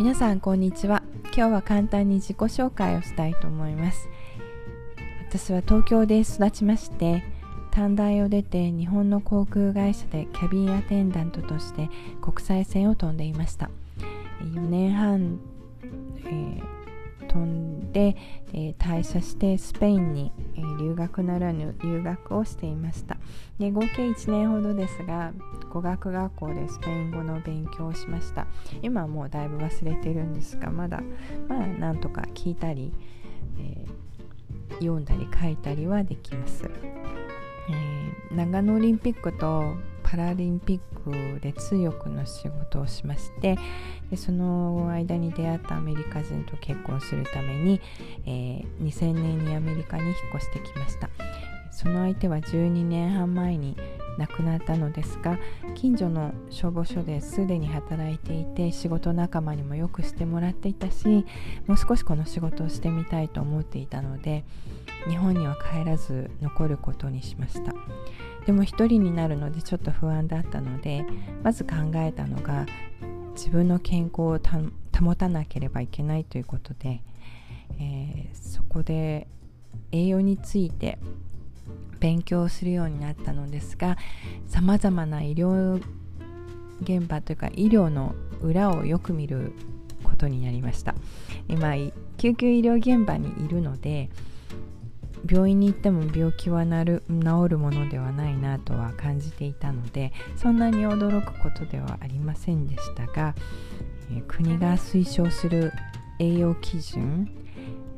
皆さんこんにちは。今日は簡単に自己紹介をしたいと思います。私は東京で育ちまして短大を出て日本の航空会社でキャビンアテンダントとして国際線を飛んでいました。4年半、えー飛んで、えー、退社してスペインに、えー、留学ならぬ留学をしていました。で合計1年ほどですが語学学校でスペイン語の勉強をしました。今はもうだいぶ忘れてるんですがまだまあなんとか聞いたり、えー、読んだり書いたりはできます、え長野オリンピックとパラリンピックで通訳の仕事をしましてでその間に出会ったアメリカ人と結婚するために、えー、2000年にアメリカに引っ越してきました。その相手は12年半前に亡くなったのですが近所の消防署ですでに働いていて仕事仲間にもよくしてもらっていたしもう少しこの仕事をしてみたいと思っていたので日本には帰らず残ることにしました。でも一人になるのでちょっと不安だったのでまず考えたのが自分の健康を保たなければいけないということで、えー、そこで栄養について勉強するようになったのですがさまざまな医療現場というか医療の裏をよく見ることになりました。今救急医療現場にいるので病院に行っても病気はなる治るものではないなとは感じていたのでそんなに驚くことではありませんでしたが、国が推奨する栄養基準、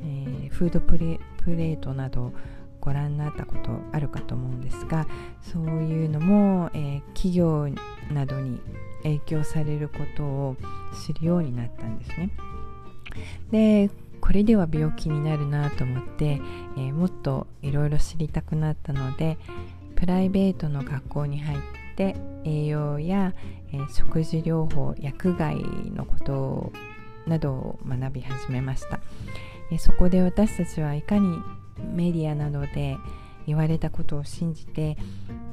えー、フードプレートなどご覧になったことあるかと思うんですがそういうのも、えー、企業などに影響されることを知るようになったんですね。でこれでは病気になるなと思って、えー、もっといろいろ知りたくなったのでプライベートの学校に入って栄養や、えー、食事療法薬害のことなどを学び始めました、えー、そこで私たちはいかにメディアなどで言われたことを信じて、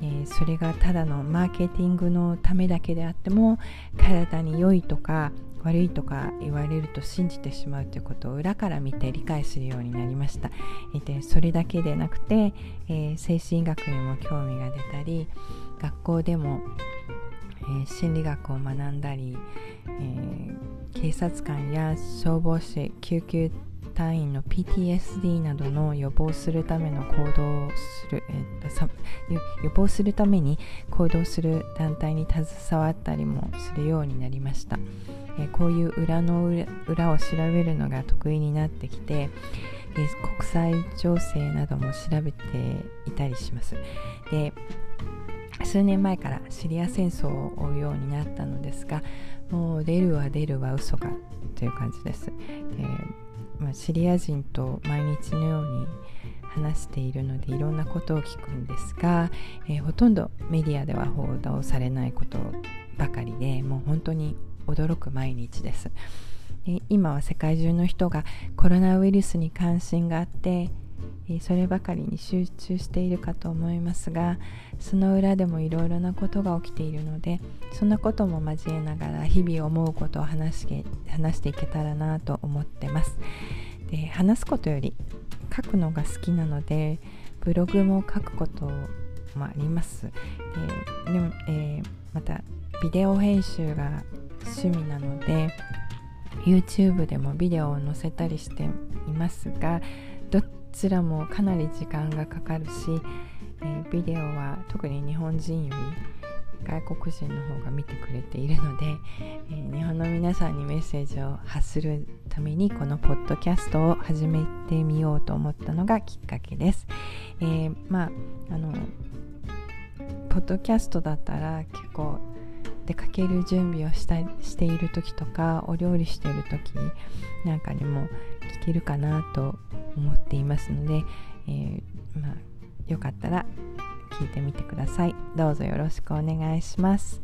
えー、それがただのマーケティングのためだけであっても体に良いとか悪いとか言われると信じてしまうということを裏から見て理解するようになりました。でそれだけでなくて、えー、精神医学にも興味が出たり学校でも、えー、心理学を学んだり、えー、警察官や消防士救急隊員の PTSD などの予防するための行動をする、えー、予防するために行動する団体に携わったりもするようになりました。えこういう裏の裏を調べるのが得意になってきて、え国際情勢なども調べていたりしますで数年前からシリア戦争を追うようになったのですがもう出るは出るは嘘かという感じです、でまあ、シリア人と毎日のように話しているのでいろんなことを聞くんですが、えー、ほとんどメディアでは報道されないことばかりでもう本当に驚く毎日です。で今は世界中の人がコロナウイルスに関心があってそればかりに集中しているかと思いますがその裏でもいろいろなことが起きているのでそんなことも交えながら日々思うことを話し話していけたらなと思ってます。で話すことより書くのが好きなのでブログも書くこともあります。ででも、えー、またビデオ編集が趣味なので YouTube でもビデオを載せたりしていますがどちらもかなり時間がかかるし、えー、ビデオは特に日本人より外国人の方が見てくれているので、えー、日本の皆さんにメッセージを発するためにこのポッドキャストを始めてみようと思ったのがきっかけです。えー、まああのポッドキャストだったら結構出かける準備をしたしている時とかお料理している時なんかにも聞けるかなと思っていますので、えー、まあ、よかったら聞いてみてください。どうぞよろしくお願いします。